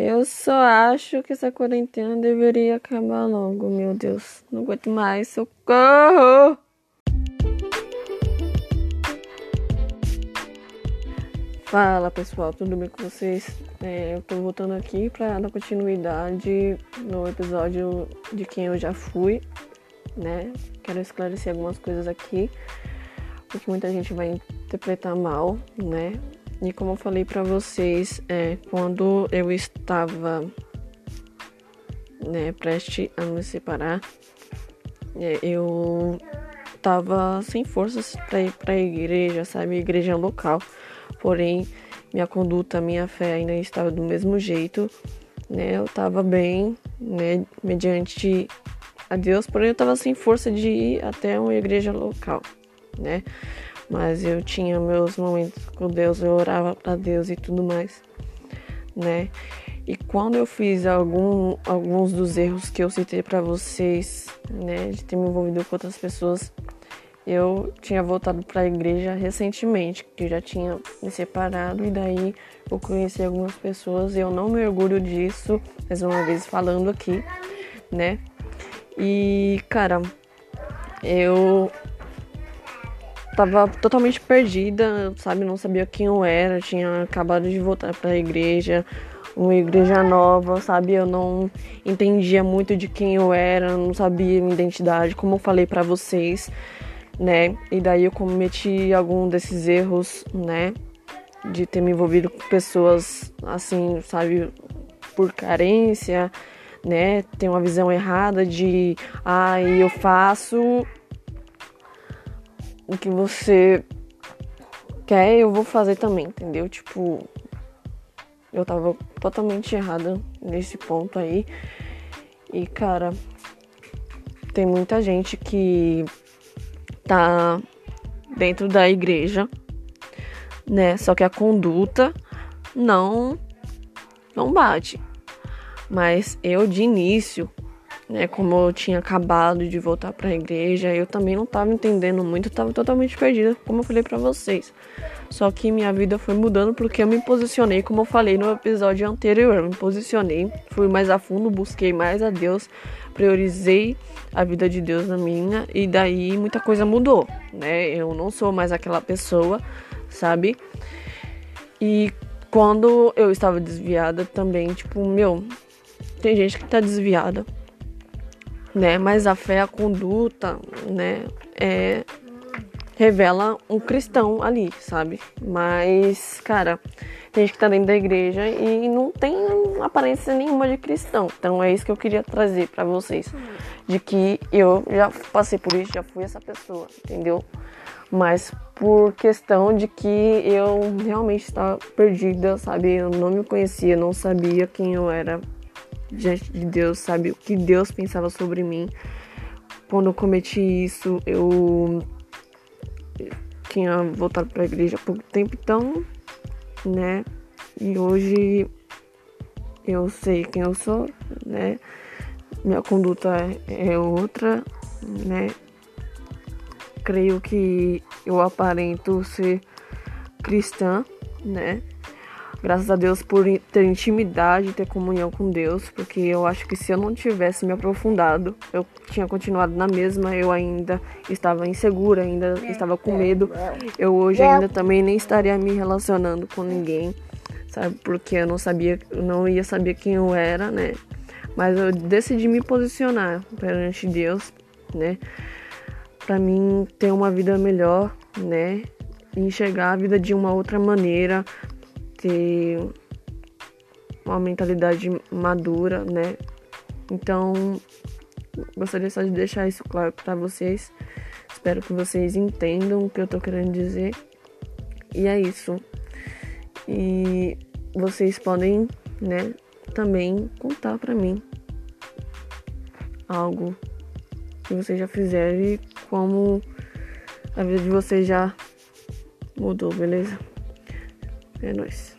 Eu só acho que essa quarentena deveria acabar logo, meu Deus. Não aguento mais, socorro! Fala pessoal, tudo bem com vocês? É, eu tô voltando aqui pra dar continuidade no episódio de quem eu já fui, né? Quero esclarecer algumas coisas aqui, porque muita gente vai interpretar mal, né? E como eu falei para vocês, é, quando eu estava né, prestes a me separar, é, eu estava sem forças para ir para a igreja, sabe? Igreja local. Porém, minha conduta, minha fé ainda estava do mesmo jeito, né? Eu estava bem, né? Mediante a Deus, porém eu estava sem força de ir até uma igreja local, né? mas eu tinha meus momentos com Deus, eu orava para Deus e tudo mais, né? E quando eu fiz algum, alguns dos erros que eu citei para vocês, né, de ter me envolvido com outras pessoas, eu tinha voltado para a igreja recentemente, que eu já tinha me separado e daí eu conheci algumas pessoas e eu não me orgulho disso, mais uma vez falando aqui, né? E cara, eu tava totalmente perdida, sabe? Não sabia quem eu era, tinha acabado de voltar para a igreja, uma igreja nova, sabe? Eu não entendia muito de quem eu era, não sabia minha identidade, como eu falei para vocês, né? E daí eu cometi algum desses erros, né? De ter me envolvido com pessoas assim, sabe? Por carência, né? Tem uma visão errada de, ah, eu faço o que você quer, eu vou fazer também, entendeu? Tipo, eu tava totalmente errada nesse ponto aí. E, cara, tem muita gente que tá dentro da igreja, né? Só que a conduta não não bate. Mas eu de início né? Como eu tinha acabado de voltar para a igreja, eu também não estava entendendo muito, estava totalmente perdida, como eu falei para vocês. Só que minha vida foi mudando porque eu me posicionei, como eu falei no episódio anterior, eu me posicionei, fui mais a fundo, busquei mais a Deus, priorizei a vida de Deus na minha e daí muita coisa mudou, né? Eu não sou mais aquela pessoa, sabe? E quando eu estava desviada também, tipo, meu, tem gente que tá desviada né? Mas a fé, a conduta, né? É, revela um cristão ali, sabe? Mas, cara, tem gente que tá dentro da igreja e não tem aparência nenhuma de cristão. Então é isso que eu queria trazer para vocês. De que eu já passei por isso, já fui essa pessoa, entendeu? Mas por questão de que eu realmente estava perdida, sabe? Eu não me conhecia, não sabia quem eu era diante de Deus, sabe? O que Deus pensava sobre mim. Quando eu cometi isso, eu tinha voltado para a igreja há pouco tempo, então, né? E hoje eu sei quem eu sou, né? Minha conduta é outra, né? Creio que eu aparento ser cristã, né? Graças a Deus por ter intimidade, ter comunhão com Deus, porque eu acho que se eu não tivesse me aprofundado, eu tinha continuado na mesma, eu ainda estava insegura, ainda estava com medo. Eu hoje ainda também nem estaria me relacionando com ninguém, sabe? Porque eu não sabia, eu não ia saber quem eu era, né? Mas eu decidi me posicionar perante Deus, né? Para mim ter uma vida melhor, né? enxergar a vida de uma outra maneira, ter uma mentalidade madura, né? Então, gostaria só de deixar isso claro para vocês. Espero que vocês entendam o que eu tô querendo dizer. E é isso. E vocês podem, né, também contar para mim algo que vocês já fizeram e como a vida de vocês já mudou, beleza? É nóis.